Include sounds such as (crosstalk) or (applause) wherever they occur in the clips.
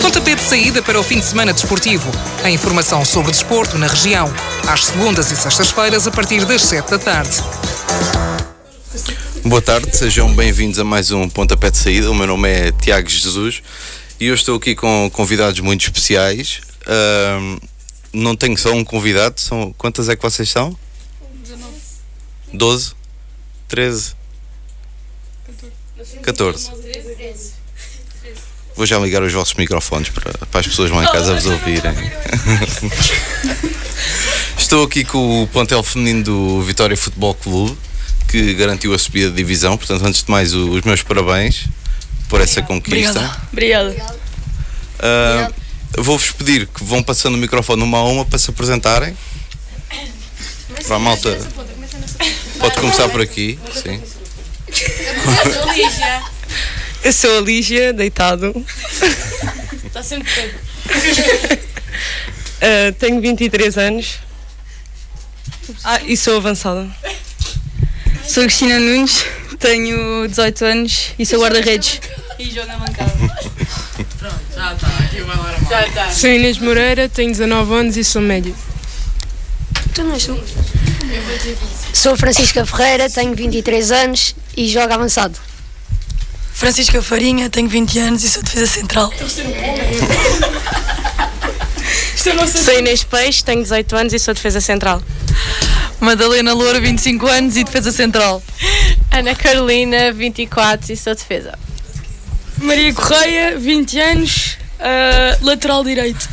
Pontapé de saída para o fim de semana desportivo. A informação sobre desporto na região. Às segundas e sextas-feiras, a partir das 7 da tarde. Boa tarde, sejam bem-vindos a mais um Pontapé de Saída. O meu nome é Tiago Jesus e eu estou aqui com convidados muito especiais. Ahm, não tenho só um convidado, são quantas é que vocês são? 19. 12? 13? 14. Vou já ligar os vossos microfones para, para as pessoas lá em casa vos ouvirem. (laughs) Estou aqui com o plantel feminino do Vitória Futebol Clube, que garantiu a subida de divisão. Portanto, antes de mais, os meus parabéns por essa conquista. Obrigada. Ah, Vou-vos pedir que vão passando o microfone uma a uma para se apresentarem. Para a malta. Pode começar por aqui. Sim. Eu sou a Lígia, deitado. Está sempre pego. (laughs) Uh, tenho 23 anos. Ah, e sou avançada. Sou Cristina Nunes, tenho 18 anos e sou guarda-redes. E jogo na bancada. Sou Inês Moreira, tenho 19 anos e sou médio. Também sou. Sou Francisca Ferreira, tenho 23 anos e jogo avançado. Francisca Farinha, tenho 20 anos e sou defesa central. (laughs) Sou Inês Peixe, tenho 18 anos e sou defesa central. Madalena Loura, 25 anos e defesa central. Ana Carolina, 24 e sou defesa. Maria Correia, 20 anos, ah, lateral direito.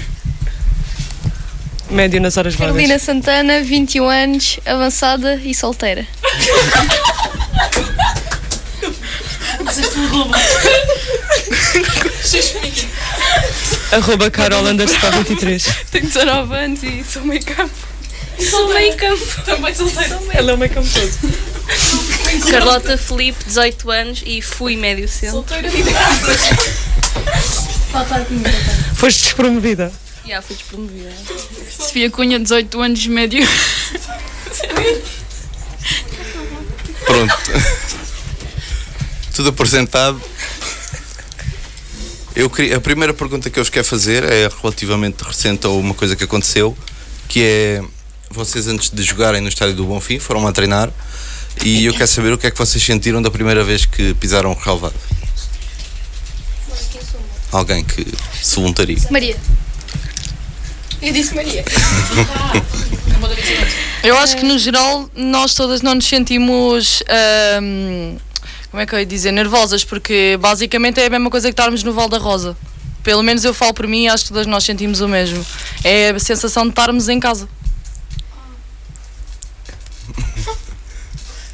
Médio nas horas vagas. Carolina Santana, 21 anos, avançada e solteira. (laughs) Arroba Carol underscore 23. Tenho 19 anos e sou meio campo. Sou meio campo. Também solteira. Ela é uma campo todo. Carlota Felipe, 18 anos e fui médio centro. Foste despromovida. Já fui despromovida. Sofia Cunha, 18 anos, médio. Pronto. Tudo apresentado. Eu queria, a primeira pergunta que eu vos quero fazer é relativamente recente a uma coisa que aconteceu, que é vocês antes de jogarem no estádio do Bonfim foram lá treinar e eu quero saber o que é que vocês sentiram da primeira vez que pisaram o relvado. Alguém que se voluntaria. Maria. Eu disse Maria. (laughs) Eu acho que no geral nós todas não nos sentimos. ahm, como é que eu ia dizer? Nervosas, porque basicamente é a mesma coisa que estarmos no Val da Rosa. Pelo menos eu falo por mim e acho que todas nós sentimos o mesmo. É a sensação de estarmos em casa.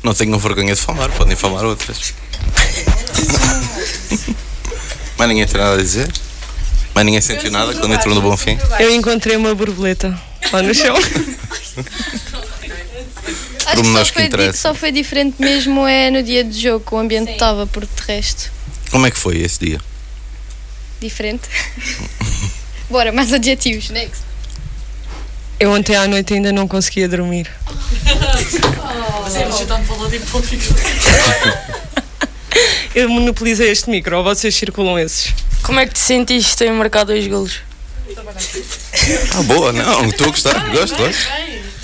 Não tenham vergonha de falar, podem falar outras. Mas ninguém tem nada a dizer? Mas ninguém sentiu nada quando entrou no Bonfim? Eu encontrei uma borboleta lá no chão. (laughs) Acho que Pormenores só que interessam. só foi diferente mesmo é no dia de jogo, que o ambiente estava por de resto. Como é que foi esse dia? Diferente. (laughs) Bora, mais adjetivos. Next. Eu ontem à noite ainda não conseguia dormir. (laughs) (laughs) Eu monopolizei este micro, ou vocês circulam esses? Como é que te sentiste em marcar dois golos? Ah, boa, não, estou a gostar, gosto, gosto.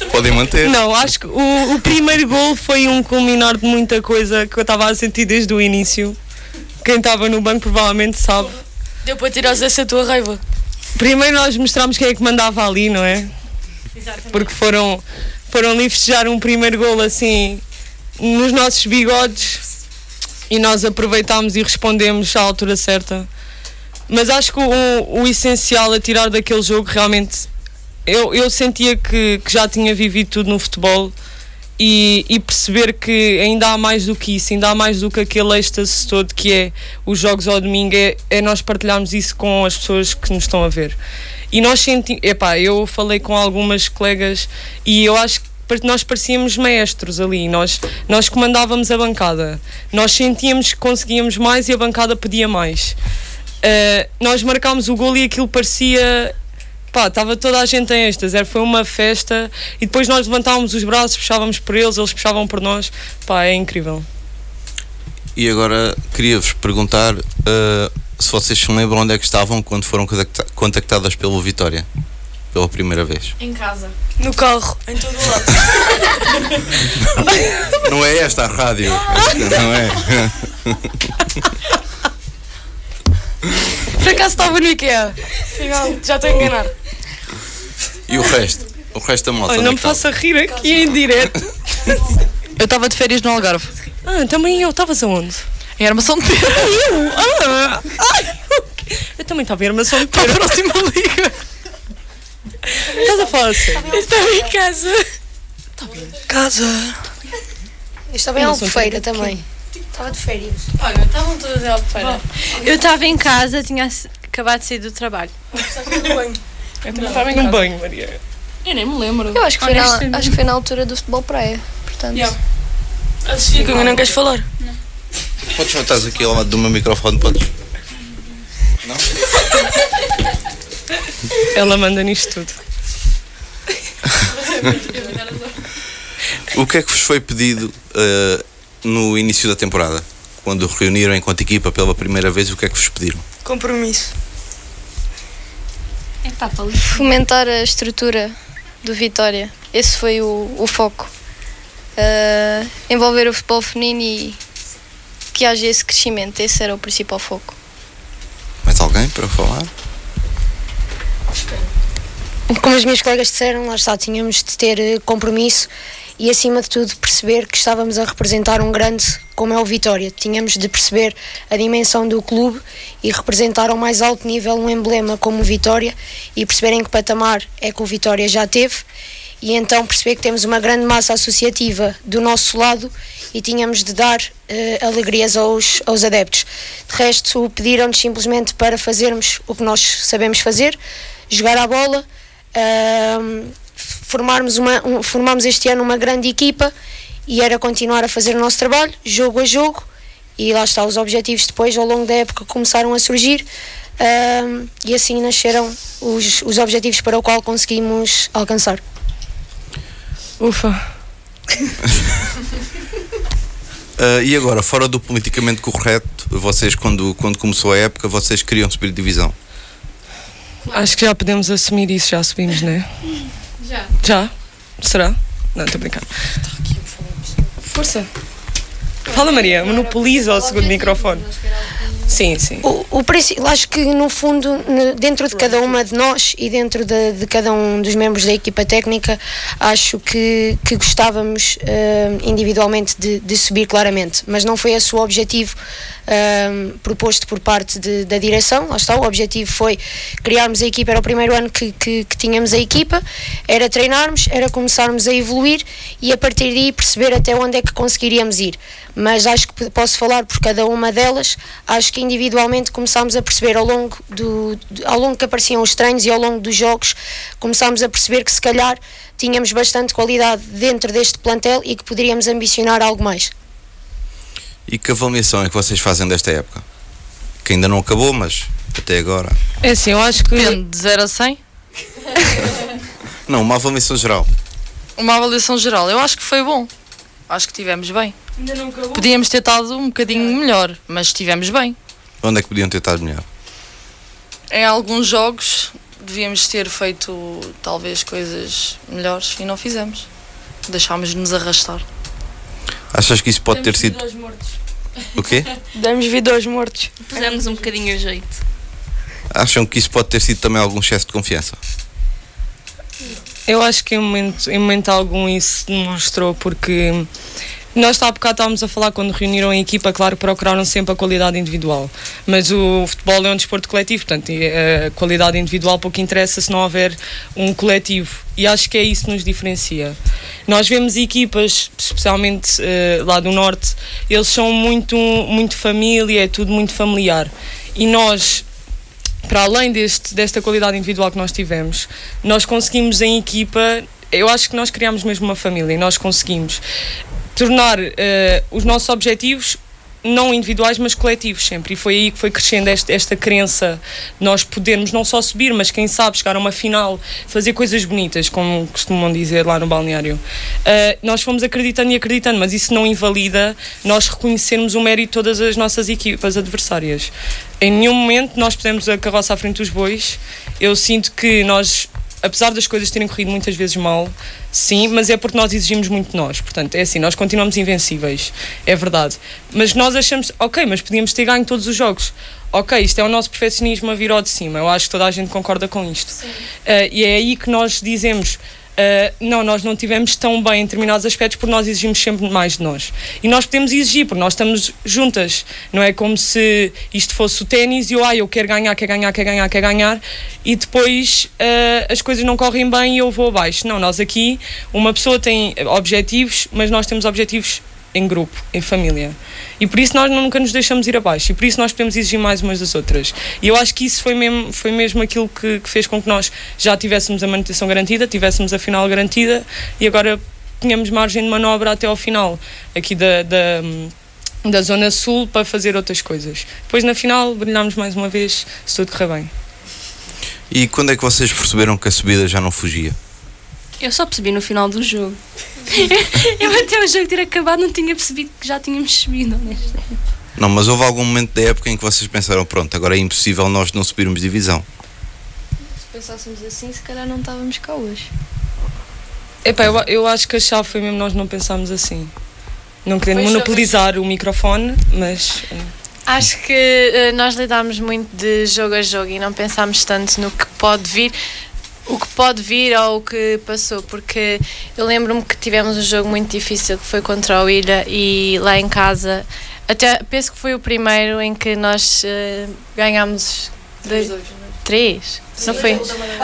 (laughs) Podem manter. Não, acho que o, o primeiro gol foi um culminar de muita coisa que eu estava a sentir desde o início. Quem estava no banco provavelmente sabe. Deu para tirar essa tua raiva. Primeiro nós mostramos quem é que mandava ali, não é? Porque foram, foram ali festejar um primeiro gol assim nos nossos bigodes e nós aproveitámos e respondemos à altura certa. Mas acho que o, o essencial a tirar daquele jogo realmente eu, eu sentia que, que já tinha vivido tudo no futebol e, e perceber que ainda há mais do que isso, ainda há mais do que aquele êxtase todo que é os jogos ao domingo, é, é nós partilharmos isso com as pessoas que nos estão a ver. E nós sentimos, epá, eu falei com algumas colegas e eu acho que nós parecíamos maestros ali, nós, nós comandávamos a bancada, nós sentíamos que conseguíamos mais e a bancada pedia mais. Uh, nós marcámos o gol e aquilo parecia pá, estava toda a gente em êxtase, era- foi uma festa e depois nós levantávamos os braços, puxávamos por eles, eles puxavam por nós, pá, é incrível. E agora queria-vos perguntar uh, se vocês se lembram onde é que estavam quando foram contacta- contactadas pelo Vitória. Pela primeira vez. Em casa. No carro, em todo o lado. (laughs) Não é esta a rádio. Esta não é. Por acaso estava no IKEA. Já estou a enganar. E o resto? O resto da moto. Olha, não é me que estava? faça rir aqui em direto. (laughs) Eu estava de férias no Algarve. Ah, também eu. Estavas aonde? Em Armação de Pera. (laughs) Eu? Ah! Ai, eu também estava em armação de Para a próxima liga. Estás a falar assim? Estava em casa. Casa. Eu estava em Albufeira também. Estava de férias. Olha, estavam todas em Albufeira. Eu estava em casa, tinha ac- acabado de sair do trabalho. Eu também estava em Num casa. banho, Maria. Eu nem me lembro. Eu acho que, foi na, Honestamente. acho que foi na altura do futebol praia. Portanto, Yeah. A Sofia, que não queres falar? Podes botar aqui ao lado do meu microfone, podes? Não? (laughs) Ela manda nisto tudo. O que é que vos foi pedido eh, no início da temporada? Quando reuniram enquanto equipa pela primeira vez, o que é que vos pediram? Compromisso. Fomentar a estrutura do Vitória. Esse foi o, o foco. Ah, envolver o futebol feminino e que haja esse crescimento. Esse era o principal foco. Mais alguém para falar? Como as minhas colegas disseram, lá está, tínhamos de ter compromisso e, acima de tudo, perceber que estávamos a representar um grande como é o Vitória. Tínhamos de perceber a dimensão do clube e representar ao mais alto nível um emblema como o Vitória e perceber em que patamar é que o Vitória já teve e então perceber que temos uma grande massa associativa do nosso lado e tínhamos de dar eh, alegrias aos, aos adeptos. De resto, pediram-nos simplesmente para fazermos o que nós sabemos fazer, jogar a bola, ahm, formarmos, uma, um, formarmos este ano uma grande equipa e era continuar a fazer o nosso trabalho, jogo a jogo, e lá está, os objetivos depois ao longo da época começaram a surgir ahm, e assim nasceram os, os objetivos para o qual conseguimos alcançar. Ufa. (laughs) Ah, e agora, fora do politicamente correto, vocês, quando, quando começou a época, vocês queriam subir de divisão. Acho que já podemos assumir isso, já subimos, não é? Já. Já? Será? Não, estou brincando. Força. Fala, Maria, monopoliza o segundo microfone. Sim, sim. O, o princípio, acho que no fundo, dentro de cada uma de nós e dentro de, de cada um dos membros da equipa técnica, acho que, que gostávamos eh, individualmente de, de subir claramente, mas não foi esse o objetivo eh, proposto por parte de- da direção. Lá está, o objetivo foi criarmos a equipa, era o primeiro ano que, que, que tínhamos a equipa, era treinarmos, era começarmos a evoluir e a partir daí perceber até onde é que conseguiríamos ir. Mas acho que posso falar por cada uma delas, acho que individualmente começámos a perceber ao longo, do, ao longo que apareciam os treinos e ao longo dos jogos, começámos a perceber que se calhar tínhamos bastante qualidade dentro deste plantel e que poderíamos ambicionar algo mais. E que avaliação é que vocês fazem desta época? Que ainda não acabou, mas até agora. É assim, eu acho que. Depende de 0 a 100. Não, uma avaliação geral. Uma avaliação geral. Eu acho que foi bom. Acho que tivemos bem. Podíamos ter estado um bocadinho melhor, mas estivemos bem. Onde é que podiam ter estado melhor? Em alguns jogos devíamos ter feito talvez coisas melhores e não fizemos. Deixámos-nos arrastar. Achas que isso pode ter sido. O quê? (laughs) Damos vida aos mortos. Pusemos um bocadinho a jeito. Acham que isso pode ter sido também algum excesso de confiança? Eu acho que em momento, em momento algum isso demonstrou, porque nós há bocado estávamos a falar quando reuniram a equipa, claro, procuraram sempre a qualidade individual. Mas o futebol é um desporto coletivo, portanto, e a qualidade individual pouco interessa se não houver um coletivo. E acho que é isso que nos diferencia. Nós vemos equipas, especialmente eh, lá do Norte, eles são muito, muito família, é tudo muito familiar. E nós para além deste, desta qualidade individual que nós tivemos, nós conseguimos em equipa, eu acho que nós criamos mesmo uma família e nós conseguimos tornar eh, os nossos objetivos não individuais, mas coletivos sempre. E foi aí que foi crescendo esta, esta crença nós podermos não só subir, mas quem sabe chegar a uma final, fazer coisas bonitas, como costumam dizer lá no balneário. Uh, nós fomos acreditando e acreditando, mas isso não invalida nós reconhecermos o mérito de todas as nossas equipas adversárias. Em nenhum momento nós pusemos a carroça à frente dos bois. Eu sinto que nós apesar das coisas terem corrido muitas vezes mal, sim, mas é porque nós exigimos muito de nós. Portanto, é assim, nós continuamos invencíveis, é verdade. Mas nós achamos, ok, mas podíamos ter ganho todos os jogos. Ok, isto é o nosso perfeccionismo a vir ao de cima. Eu acho que toda a gente concorda com isto. Uh, e é aí que nós dizemos Uh, não, nós não tivemos tão bem em determinados aspectos porque nós exigimos sempre mais de nós. E nós podemos exigir, porque nós estamos juntas. Não é como se isto fosse o ténis e eu, ah, eu quero ganhar, quero ganhar, quero ganhar, quero ganhar, e depois uh, as coisas não correm bem e eu vou abaixo. Não, nós aqui, uma pessoa tem objetivos, mas nós temos objetivos em grupo, em família. E por isso nós nunca nos deixamos ir abaixo e por isso nós podemos exigir mais umas das outras. E eu acho que isso foi mesmo, foi mesmo aquilo que, que fez com que nós já tivéssemos a manutenção garantida, tivéssemos a final garantida e agora tínhamos margem de manobra até ao final aqui da, da da Zona Sul para fazer outras coisas. Depois na final brilhámos mais uma vez, se tudo correr bem. E quando é que vocês perceberam que a subida já não fugia? Eu só percebi no final do jogo. (laughs) eu até o jogo ter acabado não tinha percebido que já tínhamos subido, Não, mas houve algum momento da época em que vocês pensaram, pronto, agora é impossível nós não subirmos divisão. Se pensássemos assim, se calhar não estávamos cá hoje. Epá, eu, eu acho que a chave foi mesmo nós não pensámos assim. Não querendo monopolizar o microfone, mas. Eh, acho que uh, nós lidámos muito de jogo a jogo e não pensámos tanto no que pode vir o que pode vir ou o que passou, porque eu lembro-me que tivemos um jogo muito difícil que foi contra o Ilha e lá em casa, até penso que foi o primeiro em que nós uh, ganhámos dois, três. Não foi?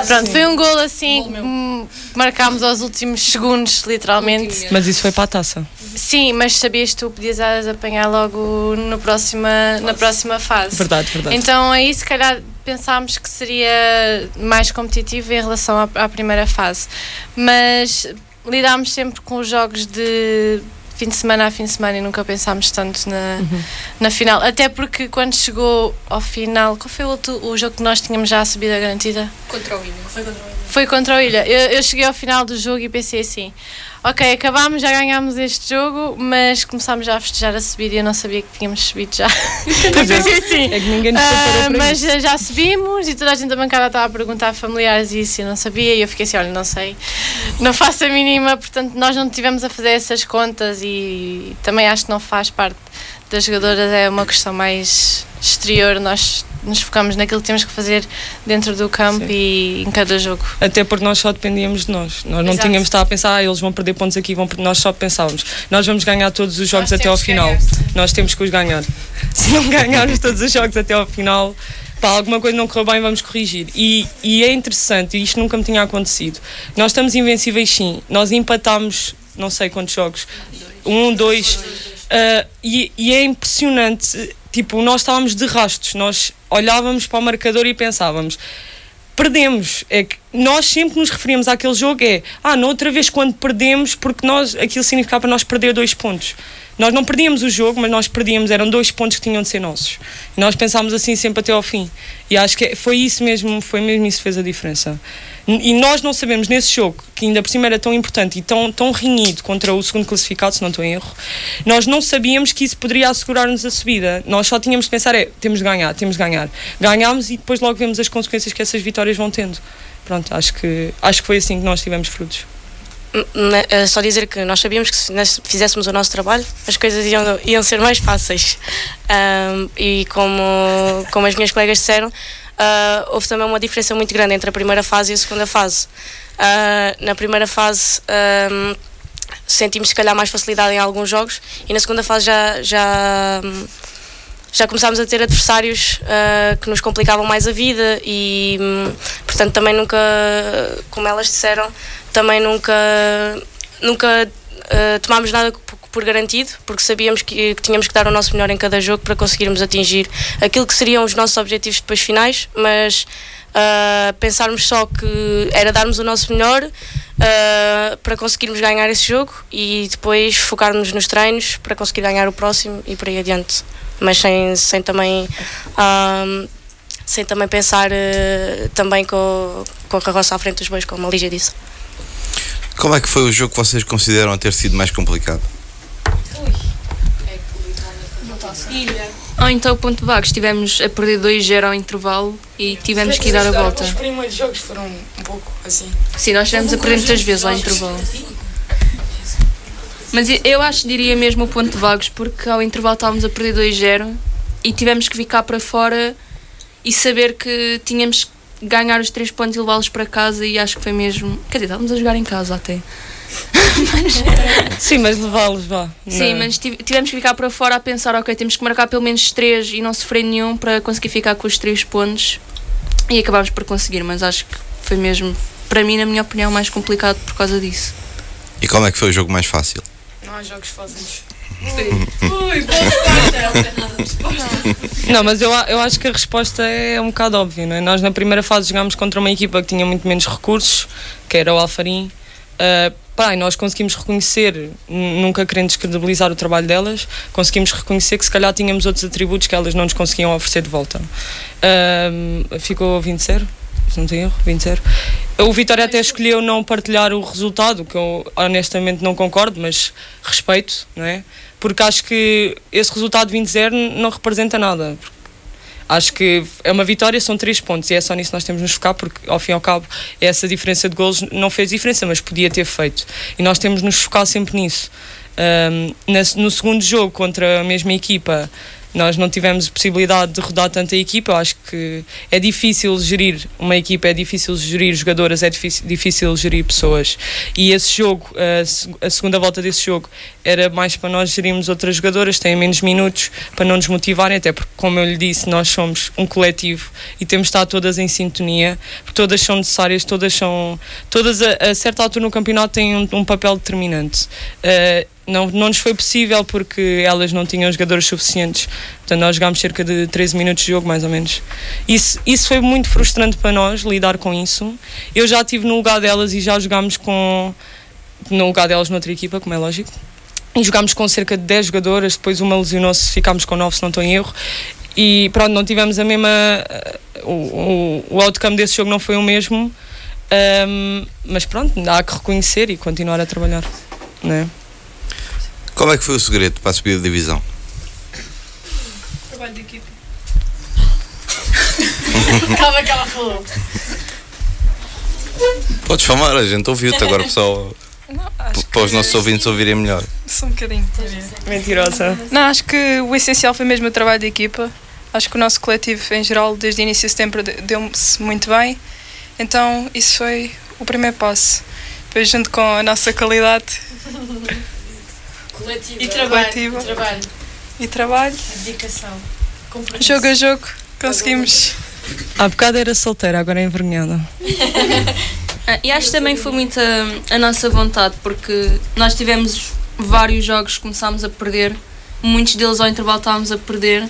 Pronto, foi um gol assim que marcámos aos últimos segundos, literalmente. Mas isso foi para a taça. Sim, mas sabias que tu podias apanhar logo no próxima, na próxima fase. Verdade, verdade. Então aí se calhar pensámos que seria mais competitivo em relação à, à primeira fase. Mas lidámos sempre com os jogos de fim de semana a fim de semana e nunca pensámos tanto na, uhum. na final. Até porque quando chegou ao final, qual foi o, outro, o jogo que nós tínhamos já a subida garantida? Contra o Ilha. Foi contra o Ilha. Foi contra o Ilha. Eu, eu cheguei ao final do jogo e pensei assim: ok, acabámos, já ganhámos este jogo, mas começámos já a festejar a subir e eu não sabia que tínhamos subido já. (laughs) É, assim. é que ninguém nos uh, Mas isso. já subimos e toda a gente da bancada estava a perguntar a familiares e isso eu não sabia e eu fiquei assim, olha, não sei, não faço a mínima, portanto nós não tivemos a fazer essas contas e também acho que não faz parte das jogadoras, é uma questão mais exterior, nós nos focamos naquilo que temos que fazer dentro do campo Sim. e em cada jogo. Até porque nós só dependíamos de nós. Nós não Exato. tínhamos de estar a pensar, ah, eles vão perder pontos aqui, vão nós só pensávamos, nós vamos ganhar todos os jogos nós até ao final. Nós temos que os ganhar. (laughs) Se não ganharmos todos os jogos até ao final, pá, alguma coisa não correu bem, vamos corrigir. E, e é interessante, e isto nunca me tinha acontecido. Nós estamos invencíveis sim, nós empatámos não sei quantos jogos, um, dois. Uh, e, e, é impressionante tipo, nós estávamos de rastos, nós olhávamos para o marcador e pensávamos, perdemos. É que nós sempre nos referimos àquele jogo é, ah, não outra vez quando perdemos, porque nós, aquilo significava para nós perder dois pontos. Nós não perdíamos o jogo, mas nós perdíamos, eram dois pontos que tinham de ser nossos. E nós pensámos assim sempre até ao fim. E acho que foi isso mesmo, foi mesmo isso que fez a diferença. E nós não sabemos nesse jogo, que ainda por cima era tão importante e tão, tão rinhido contra o segundo classificado, se não estou em erro, nós não sabíamos que isso poderia assegurar-nos a subida. Nós só tínhamos de pensar, é, temos de ganhar, temos de ganhar. Ganhámos e depois logo vemos as consequências que essas vitórias vão tendo. Pronto, acho que, acho que foi assim que nós tivemos frutos. É só dizer que nós sabíamos que se nós fizéssemos o nosso trabalho as coisas iam, iam ser mais fáceis um, e como, como as minhas colegas disseram uh, houve também uma diferença muito grande entre a primeira fase e a segunda fase. Uh, na primeira fase um, sentimos se calhar mais facilidade em alguns jogos e na segunda fase já, já, já começámos a ter adversários uh, que nos complicavam mais a vida e portanto também nunca, como elas disseram, também nunca, nunca tomámos nada por garantido, porque sabíamos que, que, tínhamos que dar o nosso melhor em cada jogo para conseguirmos atingir aquilo que seriam os nossos objetivos depois finais, mas uh, pensarmos só que era darmos o nosso melhor uh, para conseguirmos ganhar esse jogo e depois focarmos nos treinos para conseguir ganhar o próximo e por aí adiante. Mas sem, sem também. Um, sem também pensar uh, também com, com a carroça à frente dos bois, como a Lígia disse. Como é que foi o jogo que vocês consideram ter sido mais complicado? Ou então o ponto vago, estivemos a perder 2-0 ao intervalo e tivemos que ir dar a volta. Os primeiros jogos foram um pouco assim. Sim, nós estivemos a perder muitas vezes ao intervalo. Mas eu acho, diria mesmo o ponto de vagos, porque ao intervalo estávamos a perder 2-0 e tivemos que ficar para fora e saber que tínhamos que ganhar os 3 pontos e levá-los para casa e acho que foi mesmo. Quer dizer, estávamos a jogar em casa até. Mas... Sim, mas levá-los, vá. Sim, não. mas tivemos que ficar para fora a pensar, ok, temos que marcar pelo menos 3 e não sofrer nenhum para conseguir ficar com os 3 pontos e acabámos por conseguir, mas acho que foi mesmo, para mim, na minha opinião, mais complicado por causa disso. E como é que foi o jogo mais fácil? Não há jogos fáceis. Ui, Não, mas eu, eu acho que a resposta é um bocado óbvia, não é? Nós na primeira fase jogámos contra uma equipa que tinha muito menos recursos, que era o Alfarim. Uh, pá, nós conseguimos reconhecer, nunca querendo descredibilizar o trabalho delas, conseguimos reconhecer que se calhar tínhamos outros atributos que elas não nos conseguiam oferecer de volta. Uh, ficou 20-0? se não tenho erro, 20-0. O Vitória até escolheu não partilhar o resultado, que eu honestamente não concordo, mas respeito, não é? Porque acho que esse resultado 20-0 não representa nada. Acho que é uma vitória, são três pontos e é só nisso que nós temos de nos focar, porque ao fim e ao cabo essa diferença de golos não fez diferença, mas podia ter feito. E nós temos de nos focar sempre nisso. Um, no segundo jogo contra a mesma equipa, nós não tivemos possibilidade de rodar tanta equipa. Eu acho que é difícil gerir uma equipa, é difícil gerir jogadoras, é difícil, difícil gerir pessoas. E esse jogo, a, a, segunda volta desse jogo, era mais para nós gerirmos outras jogadoras, têm menos minutos, para não nos motivarem, até porque, como eu lhe disse, nós somos um coletivo e temos de estar todas em sintonia, porque todas são necessárias, todas são. Todas a, a certa altura no campeonato têm um, um papel determinante. Uh, não, não nos foi possível porque elas não tinham jogadores suficientes. Portanto, nós jogámos cerca de 13 minutos de jogo, mais ou menos. Isso, isso foi muito frustrante para nós, lidar com isso. Eu já estive no lugar delas e já jogámos com. no lugar delas noutra equipa, como é lógico. E jogámos com cerca de 10 jogadoras, depois uma lesionou-se, ficámos com 9, se não estou em erro. E pronto, não tivemos a mesma. O, o, o outcome desse jogo não foi o mesmo. Um, mas pronto, há que reconhecer e continuar a trabalhar. Não é? Qual é que foi o segredo para subir a divisão? Trabalho de equipe. (laughs) Calma que ela falou. Podes falar, a gente ouviu-te agora, pessoal. Não, para os nossos ouvintes ouvirem melhor. Só um bocadinho. Mentirosa. Não, acho que o essencial foi mesmo o trabalho de equipa. Acho que o nosso coletivo, em geral, desde o início de setembro, deu-se muito bem. Então, isso foi o primeiro passo. Depois, junto com a nossa qualidade, Coletiva. E trabalho. Coletiva. E trabalho. E trabalho. dedicação. Jogo a jogo, conseguimos. Há bocado era solteira, agora é envergonhada. ah, e acho que também foi muito a, a, nossa vontade, porque nós tivemos vários jogos que começámos a perder, muitos deles ao intervalo estávamos a perder,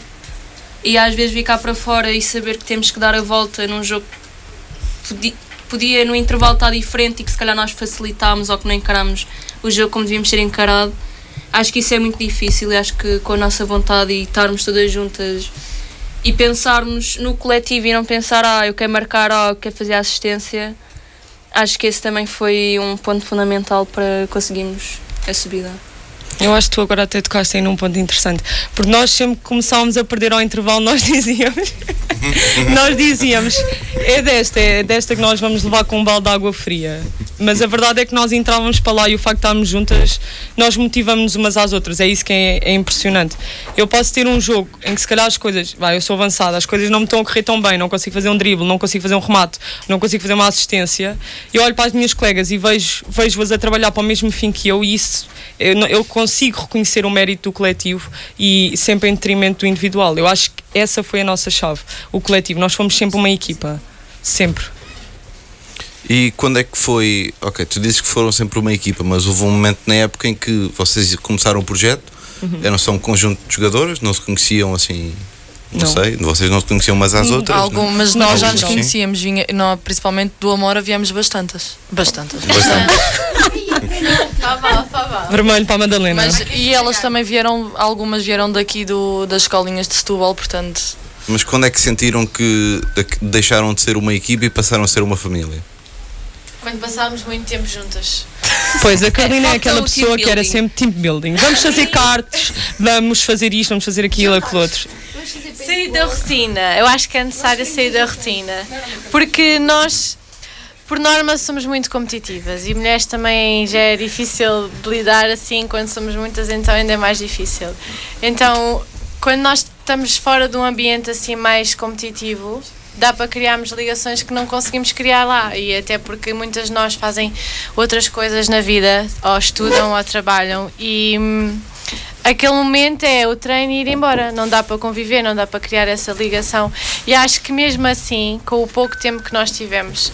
e às vezes vir cá para fora e saber que temos que dar a volta num jogo podia, podia no intervalo estar diferente e que se calhar nós facilitámos ou que não encaramos o jogo como devíamos ser encarado acho que isso é muito difícil e acho que com a nossa vontade e estarmos todas juntas e pensarmos no coletivo e não pensar, ah, eu quero marcar, ah, eu quero fazer assistência, acho que esse também foi um ponto fundamental para conseguirmos a subida. Eu acho que tu agora até tocaste aí num ponto interessante, porque nós sempre que começávamos a perder ao intervalo, nós (laughs) dizíamos, nós dizíamos, é desta, é desta que nós vamos levar com um balde de água fria. Mas a verdade é que nós entrávamos para lá e o facto de estarmos juntas, nós motivamos-nos umas às outras. É isso que é, é, impressionante. Eu posso ter um jogo em que se calhar as coisas, vai, eu sou avançada, as coisas não me estão a correr tão bem, não consigo fazer um drible, não consigo fazer um remate, não consigo fazer uma assistência. Eu olho para as minhas colegas e vejo, vejo-as a trabalhar para o mesmo fim que eu e isso, eu, eu consigo reconhecer o mérito do coletivo e sempre em detrimento do individual. Eu acho que essa foi a nossa chave, o coletivo. Nós fomos sempre uma equipa. Sempre. E quando é que foi? Ok, tu dizes que foram sempre uma equipa, mas houve um momento na época em que vocês começaram o projeto, uhum. eram só um conjunto de jogadoras, não se conheciam assim Não, Não. sei, vocês não se conheciam umas às outras. Algum, não? mas nós já nos conhecíamos, vinha, não, principalmente do Amora viemos bastantes. Bastantes. Bastante. (laughs) Vermelho para a Madalena. Mas, e elas também vieram, algumas vieram daqui do, das escolinhas de Setúbal, portanto. Mas quando é que sentiram que que deixaram de ser uma equipa e passaram a ser uma família? Quando passámos muito tempo juntas. Pois, a Carolina é Falta aquela pessoa que era sempre team building. Vamos fazer cartas, vamos fazer isto, vamos fazer aquilo, aquilo outro. Sair da rotina. Eu acho que é necessário sair da rotina. Porque nós, por norma, somos muito competitivas e mulheres também já é difícil de lidar assim, quando somos muitas, então ainda é mais difícil. Então, quando nós estamos fora de um ambiente assim mais competitivo, dá para criarmos ligações que não conseguimos criar lá e até porque muitas de nós fazem outras coisas na vida, ou estudam ou trabalham e hum, aquele momento é o treino e ir embora. Não dá para conviver, não dá para criar essa ligação. E acho que mesmo assim, com o pouco tempo que nós tivemos,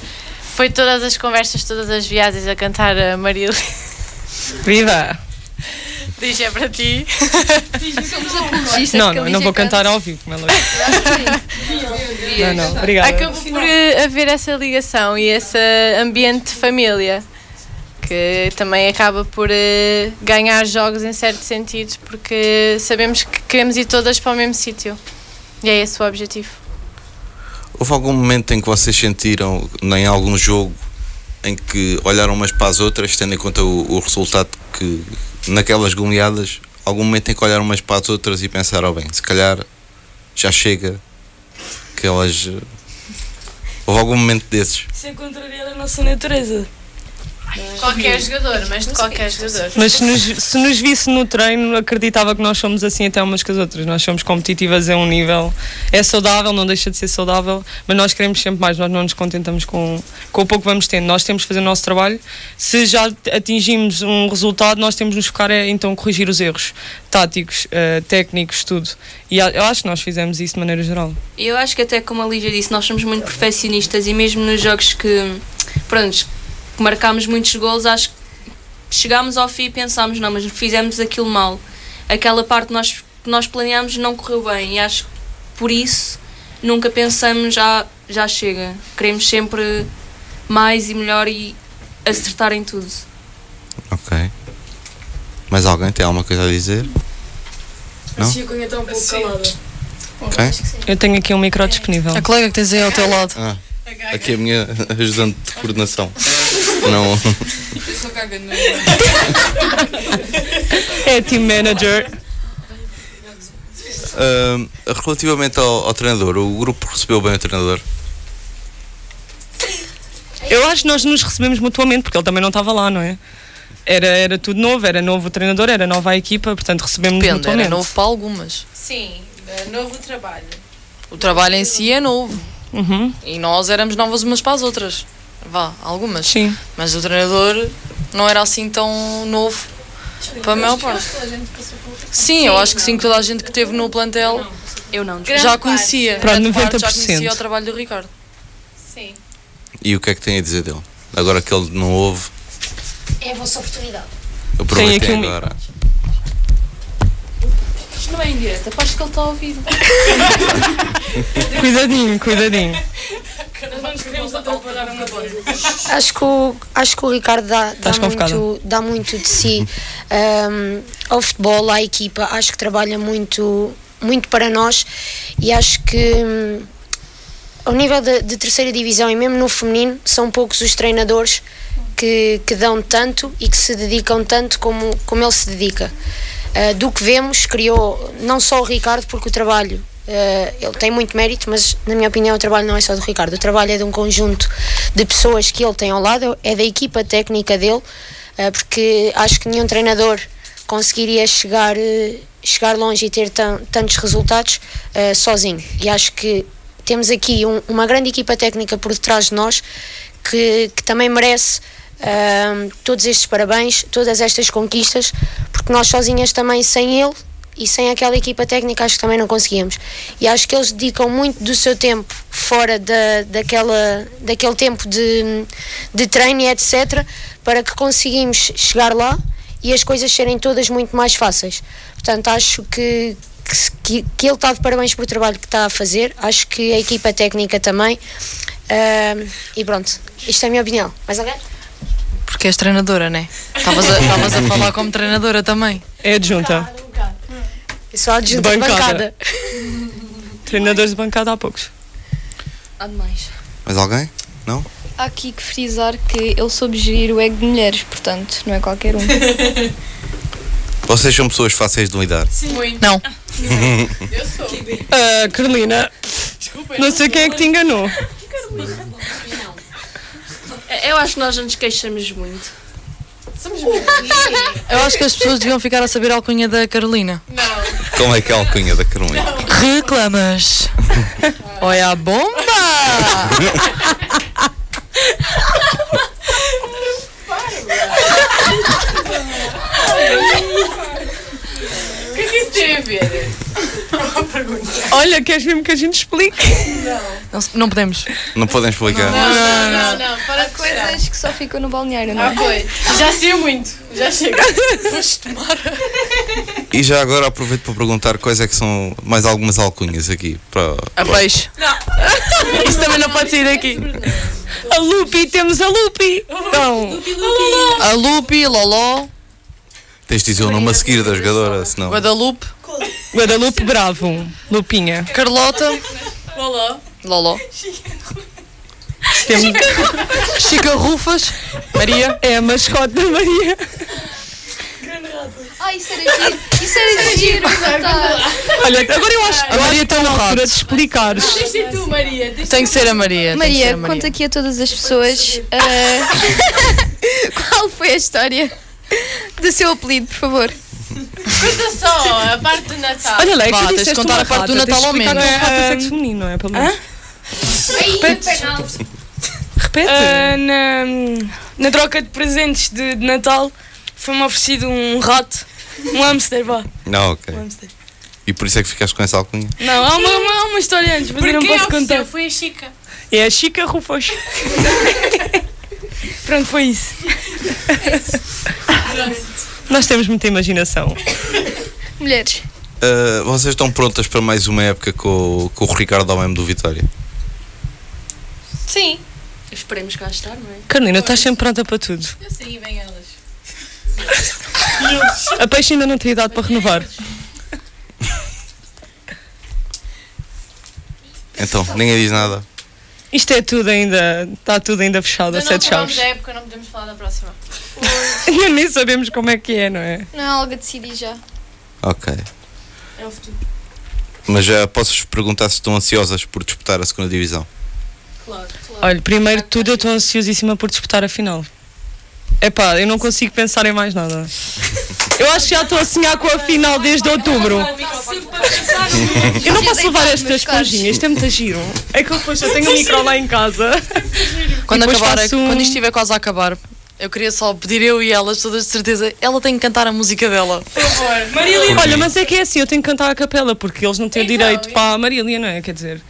foi todas as conversas, todas as viagens a cantar a Maria. Viva! Diz é para ti. Não, não, não vou cantar ao vivo, como é lógico. Não, não, obrigada. Acabou por eh, haver essa ligação e esse ambiente de família que também acaba por eh, ganhar jogos em certos sentidos porque sabemos que queremos ir todas para o mesmo sítio e é esse o objetivo. Houve algum momento em que vocês sentiram, em algum jogo, em que olharam umas para as outras, tendo em conta o, o resultado que, naquelas goleadas, algum momento em que olharam umas para as outras e pensaram, bem, se calhar já chega, que elas. eh, Houve algum momento desses? Isso é a nossa natureza. Qualquer jogador, mas de qualquer jogador. Mas se nos, se nos visse no treino, acreditava que nós somos assim até umas que as outras. Nós somos competitivas a um nível. É saudável, não deixa de ser saudável, mas nós queremos sempre mais. Nós não nos contentamos com, com o pouco que vamos tendo. Nós temos que fazer o nosso trabalho. Se já atingimos um resultado, nós temos de nos focar é, então corrigir os erros táticos, eh, técnicos, tudo. E eu acho que nós fizemos isso de maneira geral. Eu acho que até como a Lígia disse, nós somos muito perfeccionistas e mesmo nos jogos que, pronto, que marcámos muitos gols, acho que chegámos ao fim e pensámos, não, mas fizemos aquilo mal. Aquela parte que nós, que nós planeámos não correu bem e acho que por isso nunca pensamos, já, já chega. Queremos sempre mais e melhor e acertar em tudo. Ok. Mais alguém tem alguma coisa a dizer? Não? A Chiconha está um pouco calada. Ok. Eu tenho aqui um micro disponível. A colega que tens aí ao teu lado. Ah, aqui é a minha ajudante de coordenação. Não. Eu sou É team manager. Ahm, relativamente ao, ao treinador, o grupo recebeu bem o treinador. Eu acho que nós nos recebemos mutuamente, porque ele também não estava lá, não é? Era, era tudo novo, era novo o treinador, era nova a equipa, portanto recebemos Depende, mutuamente. era novo para algumas. Sim, novo trabalho. O trabalho em si é novo. Uhum. E nós éramos novas umas para as outras. Vá, algumas. Sim. Mas o treinador não era assim tão novo para a maior parte. Sim, eu acho que sim, toda a gente que esteve no plantel Eu não. Já conhecia. Para grande parte já 90%. conhecia o trabalho do Ricardo. Sim. E o que é que tem a dizer dele? Agora que ele não ouve, É a vossa oportunidade. aproveitem aqui um agora. Isto não é indireta, aposto que ele está a ouvir. (laughs) Cuidadinho, cuidadinho. Acho que o, acho que o Ricardo dá, dá, muito, dá muito de si um, ao futebol, à equipa. Acho que trabalha muito, muito para nós e acho que hum, ao nível de, de terceira divisão e mesmo no feminino são poucos os treinadores que, que dão tanto e que se dedicam tanto como, como ele se dedica. Uh, do que vemos, criou não só o Ricardo, porque o trabalho uh, ele tem muito mérito, mas na minha opinião o trabalho não é só do Ricardo, o trabalho é de um conjunto de pessoas que ele tem ao lado, é da equipa técnica dele, uh, porque acho que nenhum treinador conseguiria chegar, uh, chegar longe e ter tan- tantos resultados sozinho. E acho que temos aqui um- uma grande equipa técnica por detrás de nós que, que também merece ahm, todos estes parabéns, todas estas conquistas, porque nós sozinhas também, sem ele e sem aquela equipa técnica, acho que também não conseguíamos. E acho que eles dedicam muito do seu tempo fora da, daquela, daquele tempo de, de treino e etc., para que conseguimos chegar lá e as coisas serem todas muito mais fáceis. Portanto, acho que, que, que, ele está de parabéns por o trabalho que está a fazer. Acho que a equipa técnica também. Ah, e pronto, isto é a minha opinião. Mais alguém? Porque és treinadora, né? Estavas a, estavas a (laughs) falar como treinadora também. É adjunta. Eu sou a adjunta de Bancada. bancada. (laughs) Treinadores de bancada há poucos. Há demais. Mais alguém? Não? Há aqui que frisar que ele soube gerir o ego de mulheres, portanto, não é qualquer um. (laughs) Vocês são pessoas fáceis de lidar? Muito. Não. Eu sou. Ah, Carolina, não sei quem é que te enganou. Eu acho que nós não nos queixamos muito. Eu acho que as pessoas deviam ficar a saber a alcunha da Carolina. Como é que é a alcunha da Carolina? Reclamas. Olha a bomba! (laughs) O que é que isso tem a ver? Olha, queres mesmo que a gente explique? Não, não podemos. Não podem explicar. não, não, para coisas que só ficam no balneário, não é? Ah, foi. Já saiu muito. Já chega. Foste tomar. E já agora aproveito para perguntar quais é que são mais algumas alcunhas aqui. Para, A peixe. (laughs) Isso também não pode sair daqui. A Lupi, temos a Lupi. Então, A Lupi, Loló, Tens de dizer o nome a seguir da jogadora, senão. Guadalupe, Guadalupe Bravo, Lupinha. Carlota, Olá. Loló, Temos... Chica Rufas, Maria. É a mascote da Maria. Ah, isso era giro. Isso era giro. Olha, agora eu acho, A eu Maria que está na altura de explicares. Tens de ser tu, Maria. Tem que ser a Maria. que Maria, a conta aqui a todas as pessoas ah, (laughs) qual foi a história do seu apelido, por favor. Conta só a parte do Natal. Olha lá, é Vá, tens de contar a parte do Natal ao menos. é Ah, sexo feminino, não é? Pelo menos. Repete. Repete. Ah, na, na troca de presentes de, de Natal foi-me oferecido um rato, um hamster, vá. Não, ok. Um hamster. E por isso é que ficaste com essa alcunha? Não, há uma, uma, há uma história antes, mas Por eu não posso contar. Foi a Chica. É a Chica Rufas. (laughs) Pronto, foi isso. Nós temos muita imaginação. Mulheres. Ah, vocês estão prontas para mais uma época com, o- com o Ricardo Almem do Vitória? Sim. Esperemos cá estar, não é? Carolina, estás sempre pronta para tudo. Eu sei, vem elas. A peixe ainda não tem idade para renovar. Então, ninguém diz nada. Isto é tudo ainda. Está tudo ainda fechado a não sete chaves. da época, não podemos falar da próxima. (laughs) Ainda nem sabemos como é que é, não é? Não é algo a decidir já. Ok. É o futuro. Mas já posso-vos perguntar se estão ansiosas por disputar a segunda divisão? Claro, claro. Olha, primeiro de tudo eu estou ansiosíssima por disputar a final. Epá, eu não consigo pensar em mais nada. Eu acho que já estou a sonhar com a final desde outubro. Eu não posso levar esta esponjinha, isto é muito giro. É que eu depois eu tenho um micro lá em casa. Quando, acabar, um- quando isto estiver quase a acabar, eu queria só pedir eu e elas, todas de certeza, ela tem que cantar a música dela. Marília. Olha, mas é que é assim, eu tenho que cantar a capela, porque eles não têm Então, direito para a Marília, não é? Quer dizer,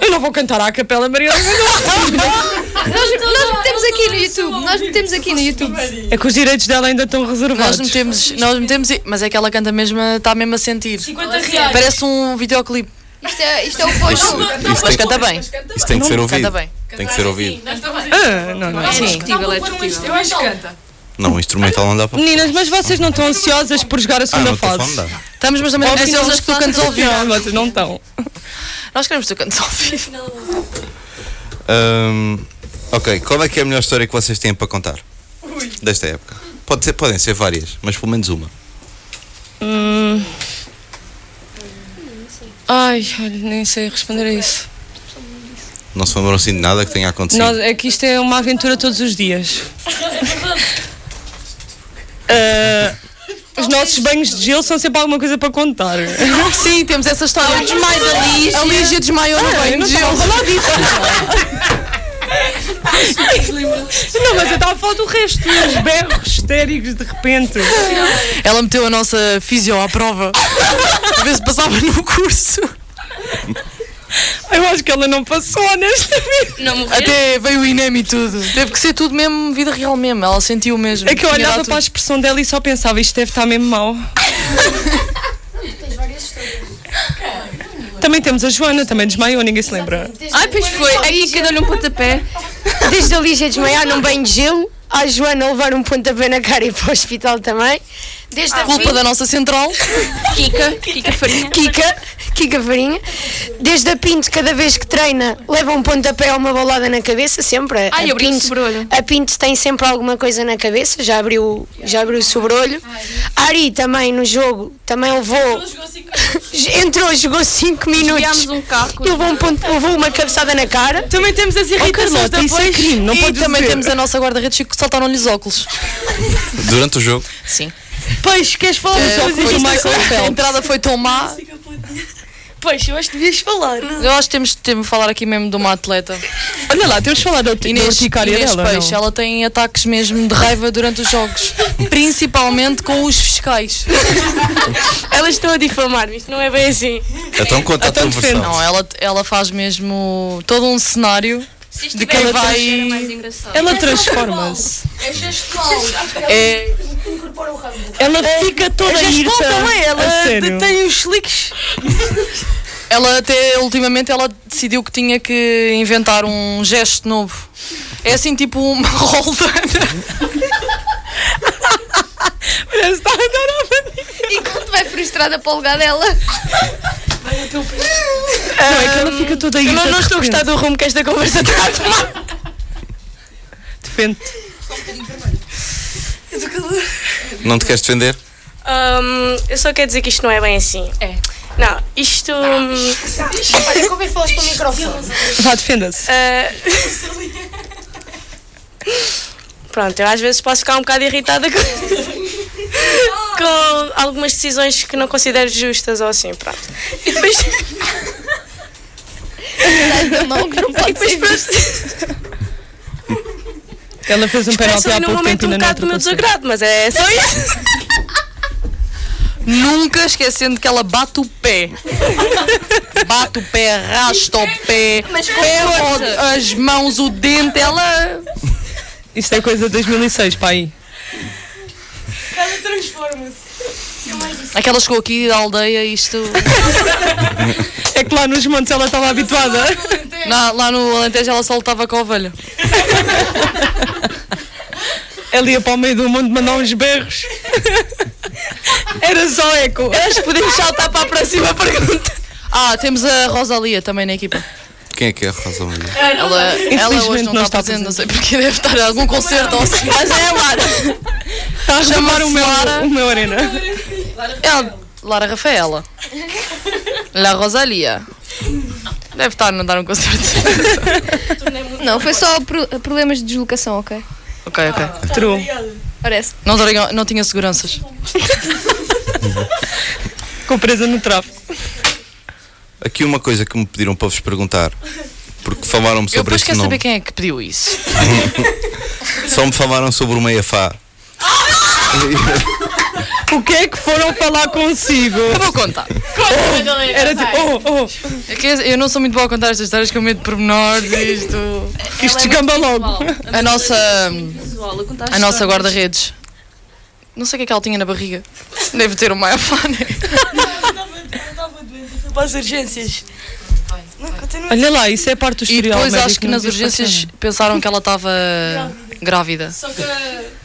eu não vou cantar a capela Marília. Nós, nós metemos aqui no YouTube. Nós metemos aqui no YouTube. É que os direitos dela ainda estão reservados. Nós metemos, nós metemos, mas é que ela canta mesmo, está mesmo a sentir. 50 reais. Parece um videoclipe. Isto é, isto é o pós-jogo. Mas canta bem. isso tem que ser ouvido. Canta bem. Tem que ser ouvido. Ah, não, não. É Sim. discutível, é discutível. Eu acho que canta. Não, o instrumental não dá para. Meninas, mas vocês não estão ansiosas por jogar a Ah, segunda não estou fase? Estamos, mas também Ou estamos ansiosas que tu cantes ao vivo. Não, vocês não estão. Nós queremos que tu cantes ao vivo. Hum, ok, qual é que é a melhor história que vocês têm para contar? Desta época. Pode ser, podem ser várias, mas pelo menos uma. Hum. Ai, olha, nem sei responder a isso. Não se lembram assim de nada que tenha acontecido? Nós- é que isto é uma aventura todos os dias. (laughs) Ah, os nossos banhos de gelo são sempre alguma coisa para contar. (laughs) Sim, temos essa história. desmaio da Lígia. A Lígia desmaiou no Ah, banho não de gelo. falar disso. (laughs) Não, mas eu estava a falar do resto, os berros histéricos de repente. Ela meteu a nossa fisio à prova. A ver se passava no curso. Eu acho que ela não passou, honestamente. Não morreu? Até veio o INEM e tudo. Teve que ser tudo mesmo, vida real mesmo. Ela sentiu mesmo. É que eu Tinha olhava para a expressão dela e só pensava, isto deve estar mesmo mal. (laughs) Também temos a Joana, também desmaiou, ninguém se lembra. Ai, pois foi. A Kika deu-lhe um pontapé. (laughs) Desde a Lígia desmaiar num banho de gelo, a Joana levar um pontapé na cara e ir para o hospital também. Desde a Culpa da nossa central. Kika, Kika Farinha. Kika, Kika Farinha. Desde a Pinto, cada vez que treina, leva um pontapé ou uma bolada na cabeça, sempre. Ai, a abriu o Pinto, sobrolho. a Pinto tem sempre alguma coisa na cabeça, já abriu, já abriu o sobrolho. A Ari também no jogo, também levou. Entrou, jogou 5 minutos. Desviámos um. E levou, um ponto, levou uma cabeçada na cara. Também temos as irritações Carlota, isso é depois. crime, não e podes também dizer. temos a nossa guarda-redes saltaram-lhe os óculos. Durante o jogo. Sim. Pois, queres falar É, sobre foi isso? o Michael Michael A Phelps? entrada foi tão má. Pois, eu acho que devias falar. Eu acho que temos, de falar aqui mesmo de uma atleta. Olha lá, temos de falar da, Inês, urticária Inês dela. Peixe, não? ela tem ataques mesmo de raiva durante os jogos. Principalmente com os fiscais. Elas estão a difamar-me, isto não é bem assim. Então conta a tua Então defende. versão. Não, ela, ela faz mesmo todo um cenário de quem ela vai. Ela transforma-se. É gestual. É, Ela fica toda A irta. Gestual também, ela tem os slicks. (laughs) ela até ultimamente ela decidiu que tinha que inventar um gesto novo. É assim tipo uma (laughs) roldana. Parece que está a dar a E quando vai frustrada para o lugar dela. Não, é que ela fica toda irta. Eu não, não estou a gostar do rumo que esta conversa está a tomar. Defende. Não te queres defender? Hum, eu só quero dizer que isto não é bem assim. É. Não, isto. hum, Olha, como é que falas para o microfone? Vá, defenda-se. ah, Pronto, eu às vezes posso ficar um bocado irritada com, (laughs) com algumas decisões que não considero justas ou assim, pronto. E depois, que não e pode depois ser. pronto, Ela fez um penalti num pouco tempo momento e um ainda não bocado do meu desagrado, mas é só isso. Nunca esquecendo que ela bate o pé. Bate o pé, arrasta o pé, ferra as mãos, o dente, ela. Isto é coisa de 2006, pá aí. Ela transforma-se. Aquela chegou aqui da aldeia, isto. É que lá nos montes ela estava habituada. Na- lá no Alentejo ela só lutava com a ovelha. Ela ia para o meio do mundo mandar uns berros. Era só eco. Acho que podemos saltar para a próxima pergunta. Ah, temos a Rosalia também na equipa. Quem é que é a Rosa Maria? Ela, ela hoje não, não está presente, não sei porque deve estar em algum concerto ou assim. Mas é a Lara. Está a chamar o meu, Lara. o meu arena. É a Lara Rafaela. La Rosalia. Deve estar a não dar um concerto. Não, foi só pro- problemas de deslocação, ok? ok, ok. True. Parece. Não, tinha- não tinha seguranças. Com presa no tráfico. Aqui uma coisa que me pediram para vos perguntar. Porque falaram-me Eu sobre este quero nome. saber quem é que pediu isso. (laughs) Só me falaram sobre o Meia Fá. (laughs) O que é que foram falar consigo? Eu vou contar. Era tipo, oh, oh, É que eu não sou muito boa a contar estas histórias com medo de pormenores (laughs) e isto. isto descamba logo. A nossa. Visual, a nossa guarda-redes. Não sei o que é que ela tinha na barriga. Deve ter uma Estava doente e para as urgências. Não, continua. Olha lá, isso é parte do E historial depois acho médico, que não nas devia urgências passar. pensaram que ela estava grávida. Só que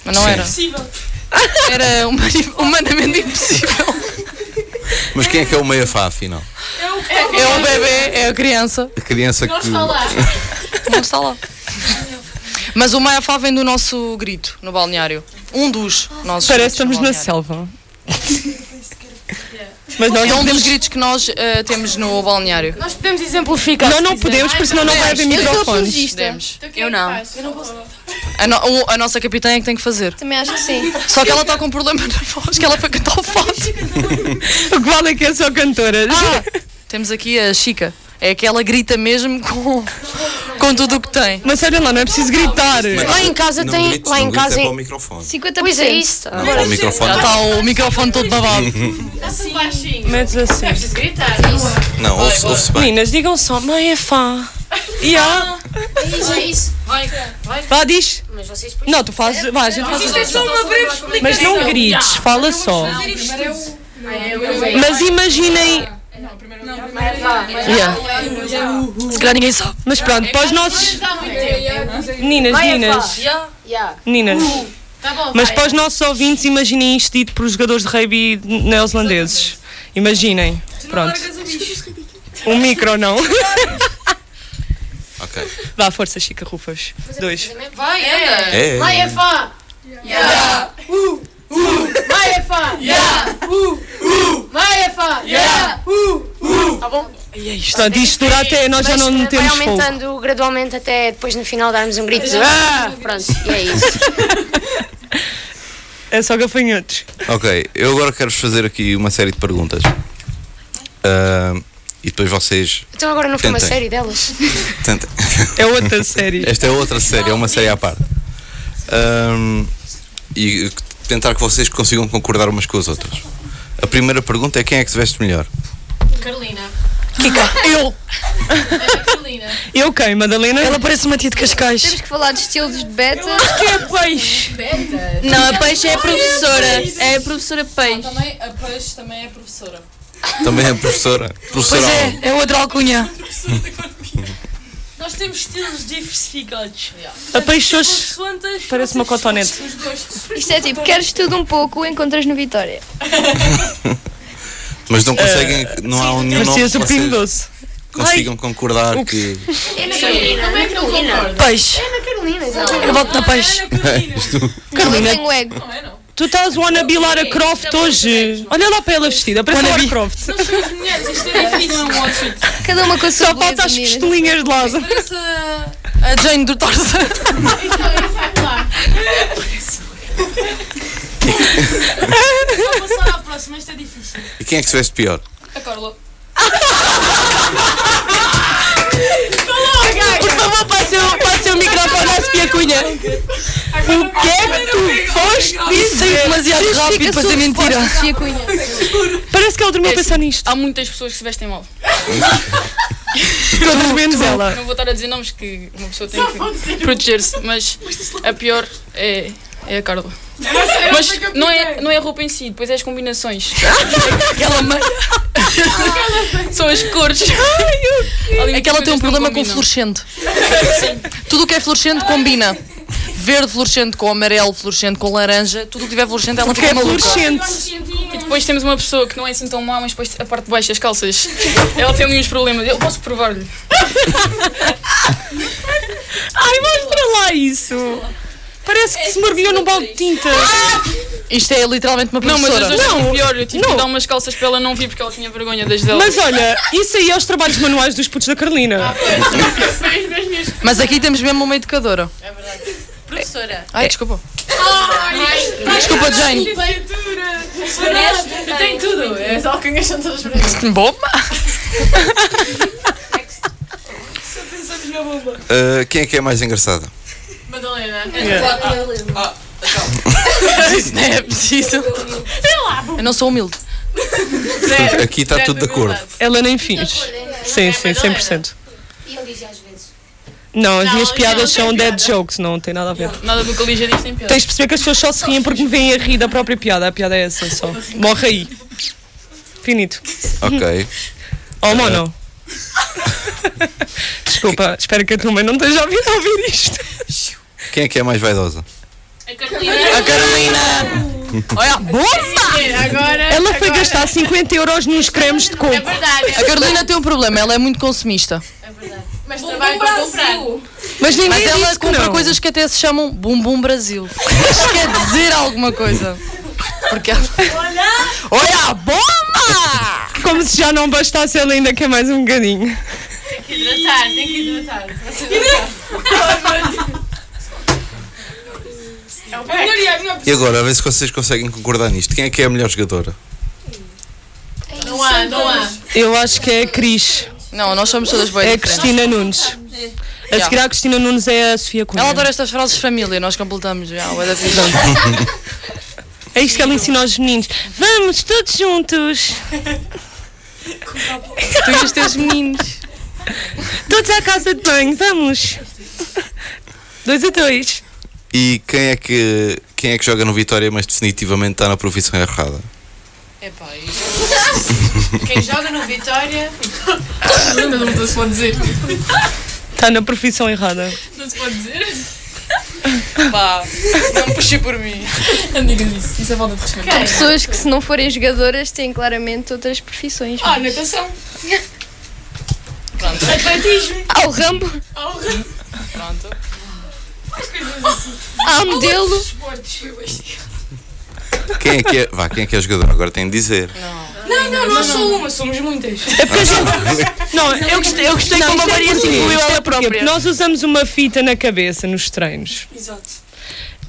Mas não é era. impossível. Era humanamente impossível. Mas quem é que é o Meia Fá, afinal? É o bebê, é a criança. A criança que. Não está lá. Mas o Maia Fá vem do nosso grito no balneário. Um dos nossos Parece que gritos estamos na balneário. selva. Mas nós É não um dos podemos, gritos que nós eh, temos no balneário. Nós podemos exemplificar. não quiser. podemos, porque senão não vai haver Eu sou microfones. apologista. Demos. Eu não. A, no- o- a nossa capitã é que tem que fazer. Também acho que sim. Só que ela está com um problema na voz, que ela foi cantar o fato. (laughs) O que vale é que é só cantora. Ah, temos aqui a Chica. É que ela grita mesmo com, com tudo o que tem. Mas olha lá, não é preciso gritar. Lá em casa Não tem. grites, lá não em grites, casa. é para o microfone. 50%. Pois é isso. Não para o microfone. Já está o microfone todo babado. Metes assim. Não, ouve-se ouve bem. Meninas, digam só, mãe é fã. (laughs) E há. É isso. Vá, diz. Mas vocês Não, tu fazes. Vá, a gente faz Isto é só uma breve explicação. Mas não grites, fala só. é Mas imaginem. Yeah. Se calhar ninguém sabe. Mas pronto, para os nossos. Meninas, meninas. Meninas. Mas para os nossos ouvintes, imaginem isto dito por jogadores de rugby neozelandeses. Imaginem. Pronto. Um micro não. Ok. Vá, força, Chica Rufas. Dois. Vai, É, é. Vai, é fã! Yeah! Uh! Uh! Vai, é fã! Yeah! Uh! Uh! É! Yeah! Uh! Uh! Tá bom? Portanto, isto dura até nós já Mas, não eh, temos Vai fogo. aumentando gradualmente até depois no final darmos um grito de ah! Pronto, e é isso. (laughs) É só gafanhotos. Ok, eu agora quero-vos fazer aqui uma série de perguntas. Ah, e depois vocês Então agora não foi uma Tentem. série delas. tentem. (laughs) É outra série. Esta é outra série, é uma série à parte. Ahm, e tentar que vocês consigam concordar umas com as outras. A primeira pergunta é quem é que se veste melhor? Carolina. Kika, (laughs) eu. Carolina. Eu quem, Madalena? Ela parece uma tia de Cascais. Temos que falar de estilos de beta. que é peixe? Não, a Peixe é a professora. É a professora Peixe. Também, a Peixe também é professora. Também é professora. Professora Pois é, é outra alcunha. (laughs) Nós temos estilos diversificados. A peixe hoje Consoantes parece uma cotonete. Isto é tipo, queres tudo um pouco, encontras no Vitória. (laughs) Mas não conseguem, não há um nenhum nome que Parecia o Pingo vocês Doce. consigam concordar que. É na Carolina. Como é que não? Peixe. É na Carolina, exato. Eu volto na peixe. Isto- Não, eu Carolina, (laughs) tenho ego. Tu estás wannabe Lara Croft hoje. Olha lá para ela vestida, parece a Lara Croft. Nós somos mulheres, isto é difícil. É um. Cada uma com a sua Só falta as costelinhas de lado. Parece a... A Jane do Tarzan. Vou passar à próxima, isto é difícil. E quem é que se veste pior? A Carla. Por favor, passe o Cunha. O que é que tu foste dizer? demasiado rápido para ser mentira. Parece que ela dormiu a pensar nisto. Há muitas pessoas que se vestem mal. Todas menos ela. Não vou estar a dizer nomes que uma pessoa tem que proteger-se, mas a pior é, é a Carla. Mas não é, não é a roupa em si, depois é as combinações. Aquela meia. (laughs) São as cores. É que ela tem um problema com fluorescente. Tudo o que é fluorescente combina. Verde fluorescente com amarelo fluorescente com laranja. Tudo o que tiver fluorescente ela Porque fica é maluca. fluorescente. E depois temos uma pessoa que não é assim tão má, mas depois a parte de baixo, as calças, ela tem ali uns problemas. Eu posso provar-lhe. Ai, mostra lá isso. Parece que se mergulhou num balde de tinta. Isto é literalmente uma Não, mas professora. já Não, não, pior. Eu tive não. que dar umas calças para ela não vir porque ela tinha vergonha das dela. Mas olha, isso aí é os trabalhos manuais dos putos da Carolina. (laughs) Mas aqui temos mesmo uma educadora. Professora. Ai, desculpa. Ai, Desculpa, Jane. Eu tenho tudo. As alcunhas são todas brancas. Bomba! Ah, quem é que é mais engraçada? Madalena. (laughs) Isso não é preciso. Eu não sou humilde. Aqui está tudo de acordo. Ela nem finge. Sim, sim, 100%. E ele diz às vezes. Não, as Não, minhas piadas não são dead piada. jokes, não tem nada a ver. Nada do que a Lígia diz tem piada. Tens de perceber que as pessoas só se riem porque me veem a rir da própria piada. A piada é essa só. Morre aí. Finito. Ok. Oh, mono. Desculpa, espero que a tua mãe não esteja a ouvir, a ouvir isto. Quem é que é mais vaidosa? A Carolina. A Carolina! Olha, bomba! Agora. Ela foi gastar 50 euros nos cremes de coco. É verdade. A Carolina tem um problema, ela é muito consumista. É verdade. Mas trabalho para comprar. Mas ninguém Mas ela compra não. coisas que até se chamam Bumbum Brasil. Isto quer dizer alguma coisa. Porque ela... Olha, bomba! Como se já não bastasse, ela ainda quer mais um bocadinho. Tem que hidratar, tem que hidratar. É o pack. E agora, a ver se vocês conseguem concordar nisto. Quem é que é a melhor jogadora? Não há, não há. Eu acho que é a Cris. Não, nós somos todas bem É a. Cristina Nunes. A seguir à Cristina Nunes é a Sofia Cunha. Ela adora estas frases de família, nós completamos. Já, da fixe. (laughs) É isto que ela ensina aos meninos. Vamos, todos juntos. tu e os (laughs) teus meninos. Todos à casa de banho, vamos. Dois a dois. E quem é que, quem é que joga no Vitória, mas definitivamente está na profissão errada? É pá, (laughs) Quem joga no Vitória. (laughs) Não se pode dizer. Está na profissão errada. Não se pode dizer. (laughs) Pá, não puxei por mim. Não digas isso, isso é falta de respeito. Há pessoas que, se não forem jogadoras, têm claramente outras profissões. Ah, natação. Pronto. Atletismo. Ao rambo, Ao ramo. Pronto. Coisas assim. (laughs) ao modelo. Quem é que é? Vá, quem é que é jogador? Agora tem de dizer. Não, não, não sou uma, somos muitas. É porque a gente. (laughs) Não, eu gostei, eu gostei Não, como a Maria se incluiu Isto é ela própria. Nós usamos uma fita na cabeça nos treinos, Exato.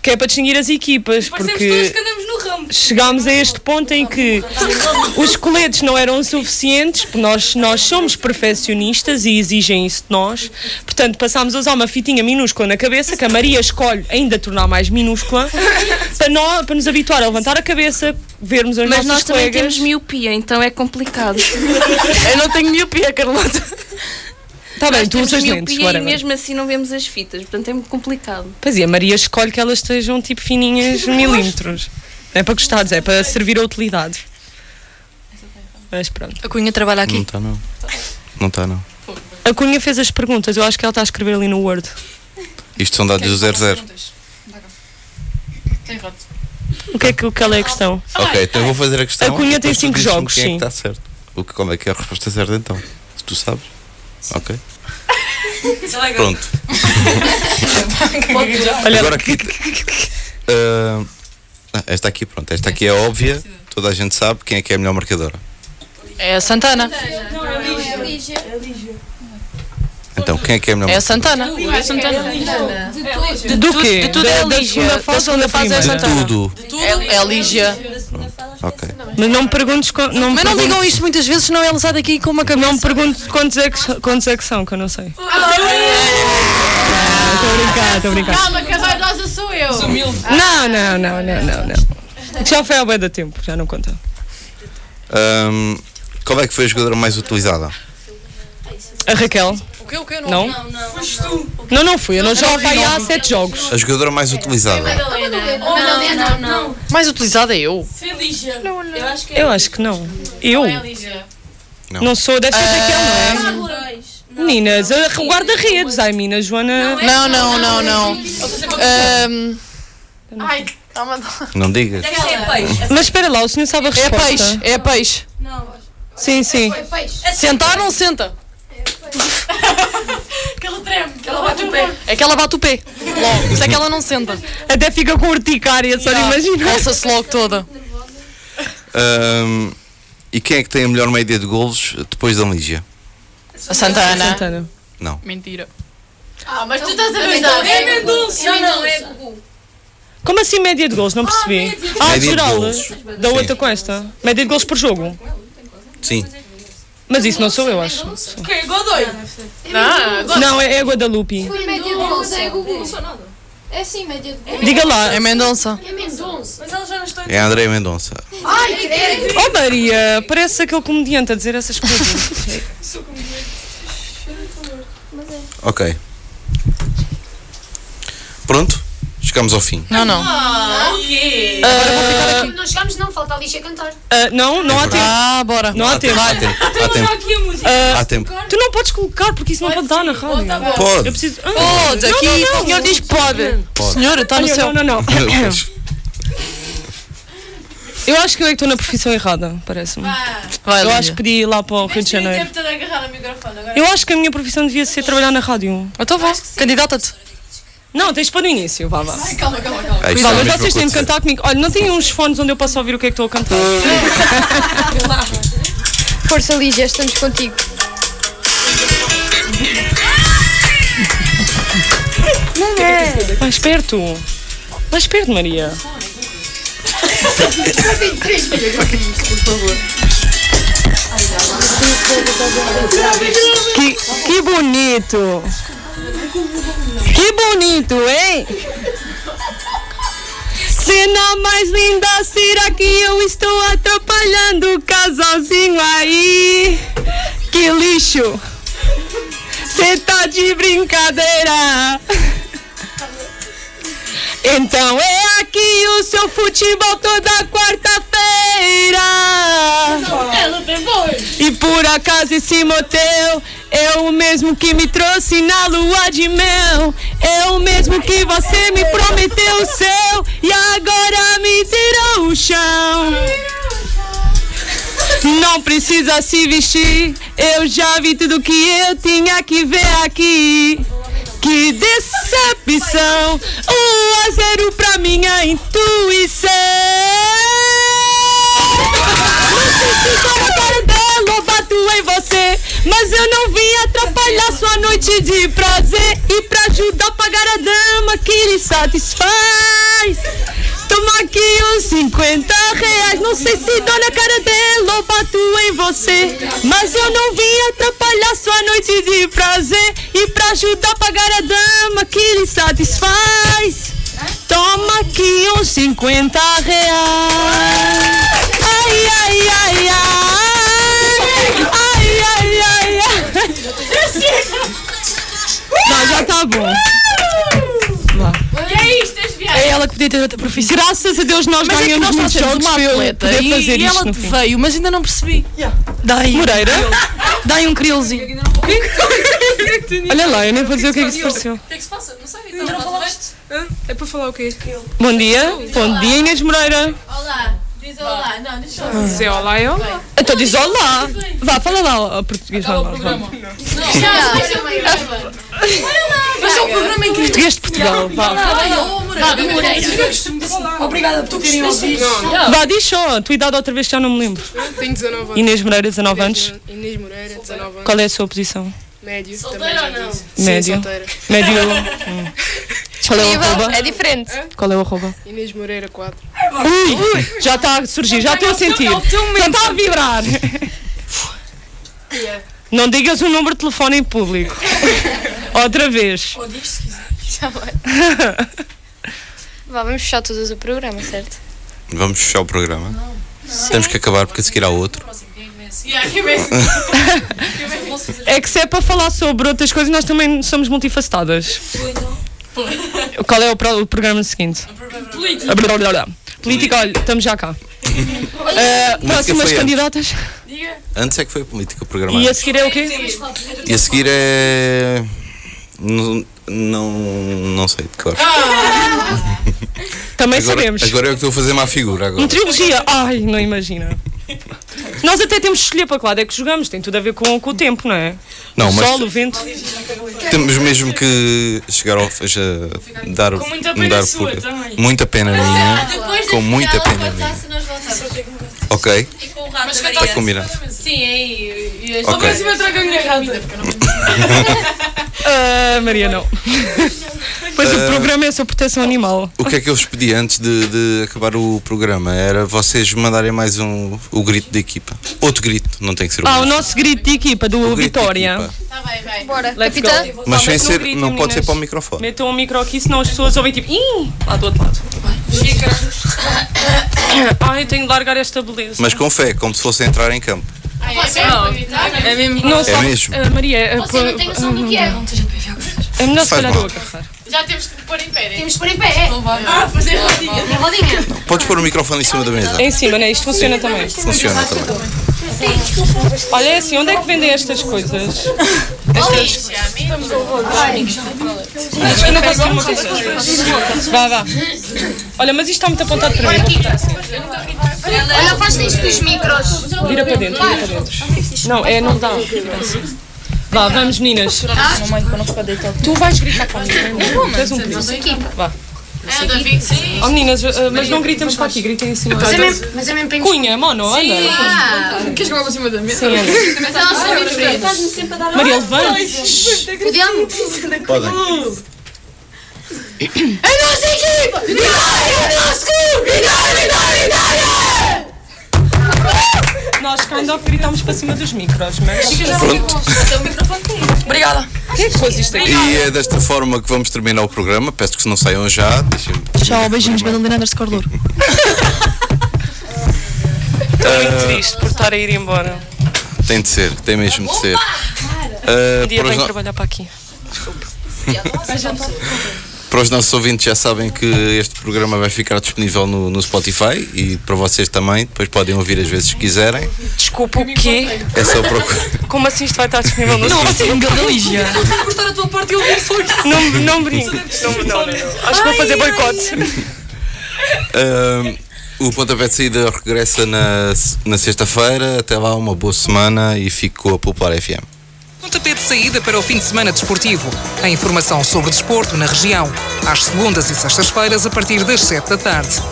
Que é para distinguir as equipas, Parecemos todos porque que andamos no ramo. chegámos a este ponto em que os coletes não eram suficientes, porque nós, nós somos perfeccionistas e exigem isso de nós. Portanto, passámos a usar uma fitinha minúscula na cabeça, que a Maria escolhe ainda tornar mais minúscula, para, nós, para nos habituar a levantar a cabeça, vermos as Mas nós também colegas. temos miopia, então é complicado. (laughs) Eu não tenho miopia, Carlota. Tá bem, tu usas lentes, miopia e mesmo assim não vemos as fitas, portanto é muito complicado. Pois é, a Maria escolhe que elas estejam tipo fininhas (laughs) milímetros. Não é para gostares, é para servir a utilidade. Mas pronto. A Cunha trabalha Não aqui. está, não. Não está, não. A Cunha fez as perguntas, eu acho que ela está a escrever ali no Word. Isto são dados do 00. Tem rato. O que é que, o que ela é a questão? Ok, então eu vou fazer a questão. A Cunha tem depois tu cinco dizes-me jogos, quem é que sim. está certo. O que, como é que é a resposta certa então? Se tu sabes. Ok. (laughs) Pronto. (laughs) Olha, Agora aqui. Ah, esta aqui, pronto. Esta aqui é óbvia. Toda a gente sabe quem é que é a melhor marcadora. É a Santana. Não, é Lígia. Então, quem é que é a melhor É a? Santana. É Santana. do tudo- quê? de tudo da, é da Lígia. segunda Da segunda da fase é? De Santana. tudo. É, é a Lígia. Ok. Mas não me perguntes... Não me Mas não digam isto muitas vezes, senão ela sai daqui com uma cabeça. Não me perguntes quantos é, que, quantos é que são, que eu não sei. Estou a brincar, estou a brincar. Calma, que a vaidosa sou eu. Não, não, não, não, não, não. Já foi ao bem da tempo, já não conta. Qual é que foi a jogadora mais utilizada? A Raquel? O que, o que? Não? Não, não. Foste tu. Não, não fui, eu não já não vi, fui há não. sete jogos. A jogadora mais utilizada. Madalena. Madalena, não. Mais utilizada é eu. Foi Lígia. Eu acho que Eu acho que não. Eu? É a Lígia. Não sou, deve ser Raquel, não é? Meninas, guarda-redes. Ai, mina, Joana. Não, não, não, não. Ahm, Ai, Não digas. Deve ser peixe. Mas espera lá, o senhor sabe a é resposta? peixe, é peixe. Sim, sim. Sentar não senta. (laughs) que ela treme. Que ela bate o pé. É que ela bate o pé. Logo. Isso é que ela não senta. Até fica com urticária, só de imaginar. Coça-se logo toda. Ahm, e quem é que tem a melhor média de golos depois da Lígia? A Santana. Santana. Não. Mentira. Ah, mas tu estás a ajudar. É Mendonça. Não, não, é Gugu. Como assim média de gols? Não percebi. Ah, Média de geral. golos. Da outra com esta. Média de gols por jogo. Sim. Mas isso não sou eu, acho. Que? Godoy. Não, Não, é, é Guadalupe. Foi média de gols, é Google. É sim, média de gols. Diga lá. É Mendonça. É Mendonça. Mas ela já não está É a Andréia Mendonça. Ai, credo. Oh Maria, parece aquele comediante a dizer essas coisas. (laughs) Ok. Pronto? Chegamos ao fim. Não, não. Ah, o quê? Não chegámos, não, falta a lixa cantar. Ah, não, não há tempo. Ah, bora. Não há tempo. Há tempo. Há tempo. Aqui a música. Ah, Há tempo. tu não podes colocar porque isso não pode dar na rádio. Pode. Eu preciso. Ah, Pode, aqui não, não, o senhor diz que pode. Pode. Senhora, está no Olha, céu. Não, não, não. (laughs) (laughs) Eu acho que eu é que estou na profissão errada, parece-me. Vai, Eu acho que ir lá para o Rio de Janeiro. tempo de agarrar o microfone. Agora Eu acho que a minha profissão devia ser trabalhar na rádio. Então vá, candidata-te. Não, tens para no início, vá, vá. Calma, calma, calma. Ah, Vá, é mas vocês têm de cantar comigo. Olha, não tem uns fones onde eu posso ouvir o que é que estou a cantar. (laughs) Força, Lígia, estamos contigo. Mais perto. Mais perto, Maria. Que, que bonito! Que bonito, hein? Cena mais linda, será que eu estou atrapalhando o casalzinho aí? Que lixo! Cê tá de brincadeira! Então é aqui o seu futebol toda quarta-feira. E por acaso esse motel é o mesmo que me trouxe na lua de mel. É o mesmo que você me prometeu o céu e agora me tirou o chão. Não precisa se vestir, eu já vi tudo que eu tinha que ver aqui. Que decepção, um a zero pra minha intuição. Não sei se tô na cara dela bato em você, mas eu não vim atrapalhar sua noite de prazer e pra ajudar a pagar a dama que lhe satisfaz. Toma aqui os 50 reais. Não sei se dou na cara dela ou bato em você. Mas eu não vim atrapalhar sua noite de prazer. E pra ajudar a pagar a dama que lhe satisfaz. Toma aqui uns 50 reais. Ai, ai, ai, ai. Já tá bom. Que é isto, és viagem? É ela que podia ter outra profissão. Graças a Deus nós Mas é que ganhamos nós muitos jogos uma atleta e, fazer e ela veio, mas ainda não percebi. Dá aí. Moreira? Dá aí um criouzinho. Olha lá, eu nem vou dizer o que é que se pareceu. O que é que se passa? Não sei, ainda não falaste? É para falar o quê? Bom dia, bom dia Inês Moreira. Olá, diz olá. Não, deixa eu. Dizer olá é olá. Então diz olá. Vá, fala lá o português. Vá, vá, vá. Mas é um programa incrível. Português de Portugal. Vá, Obrigada por terem ouvido. vá diz só. Tua idade outra vez já não me lembro. Tenho 19 anos. Inês Moreira, 19 anos. Inês Moreira, 19 anos. Qual é a sua posição? Médio. Solteira ou não? Médio. Médio. (laughs) Qual é o arroba? É diferente. Qual é o arroba? Inês Moreira, 4. Ui, já está a surgir, já estou a sentir. Já está a vibrar. (laughs) Não digas o número de telefone em público. (laughs) Outra vez. Ou diz se quiser. Já vai. (laughs) Vá, vamos fechar todos o programa, certo? Vamos fechar o programa. Temos que acabar porque a seguir há outro. Yeah, bem. É que se é para falar sobre outras coisas, nós também somos multifacetadas. (laughs) Qual é o, pro- o programa seguinte? Política. Ah, blá, blá. Política, olha, estamos já cá. (laughs) Eh, próximas candidatas. Antes é que foi a política o programa. E a seguir é o quê? E a seguir é. Não, não, não sei de cor. Também agora, sabemos. Agora é eu que estou a fazer má figura. Agora. Meteorologia. Ai, não imagina. Nós até temos de escolher para que lado é que jogamos, tem tudo a ver com, com o tempo, não é? Não, o mas- sol, o vento. Temos mesmo que chegar ao já dar, Com muita pena dar sua por- também. muita pena minha. Depois Com muita pena minha. Ok, E com o rato Mas está combinado. Sim, é aí. E as- Ok. Só para cima traga a minha rata. Ah, Maria, não. (laughs) Pois o Ah. programa é sobre proteção animal. O que é que eu vos pedi antes de, de acabar o programa? Era vocês mandarem mais um o grito da equipa. Outro grito, não tem que ser o Ah, o mesmo. nosso grito de equipa do O grito Vitória. equipa. Tá bem, vai. Bora. Let's Capitã? go. Mas sem no ser, grito, não pode ser para o microfone. Metam o micro aqui, senão as pessoas ouvem tipo. Ih, lá do outro lado. (coughs) Ai, tenho de largar esta beleza. Mas com fé, como se fosse entrar em campo. Ai, é gritar? É mesmo. Não, É mesmo? Ah, Maria, é, Você não tem noção do que é. é melhor se Faz calhar mal. eu agarrar. Já temos que pôr em pé, né? Temos de pôr em pé. Ah, fazer rodinha. Na rodinha. Podes pôr o microfone em cima da mesa. É em cima, né? Isto funciona também. Funciona também. Olha, é assim, onde é que vendem estas coisas? Estas. Eu não consigo uma coisa. Vá, vá. Olha, mas isto está muito apontado para mim. Olha, faz isto dos micros. Vira para dentro, vira para dentro. Não, é, não dá. Vá, vamos meninas. Tu vais gritar comigo. Tens um perigo. Vá. É. Oh meninas, eh, mas não gritemos para aqui, gritem em cima. Mas é mesmo, mas é mesmo para Cunha, mono, anda. Queres jogar para cima da mesa? Sim, anda. Mas elas diferentes. Maria, levante. Podemos? Podem. A nossa equipa! Vitória! O nosso clube! Vitória, vitória, vitória! Nós kind of gritámos para cima dos micros, mas. Pronto. Obrigada. Quem é que pôs isto aqui? E é desta forma que vamos terminar o programa. Peço que não saiam já. Tchau, beijinhos, Madalena underscore Louro. (laughs) Estou muito triste por estar a ir embora. Tem de ser, tem mesmo de ser. Ah, Um dia venho no- trabalhar para aqui. para para os nossos ouvintes já sabem que este programa vai ficar disponível no, no Spotify e para vocês também, depois podem ouvir às vezes que quiserem. Desculpa, o quê? É só procurar. Como assim isto vai estar disponível no Não, Spotify? assim, Galígia. Cortar a tua parte e ouvir só isso. Não, não brinco. Não, não, não, não. Acho que vou fazer boicote. O Pontapé de Saída regressa na, na sexta-feira. Até lá, uma boa semana e fico com a Popular FM. Pontapé de saída para o fim de semana desportivo. A informação sobre desporto na região. Às segundas e sextas-feiras, a partir das 7 da tarde.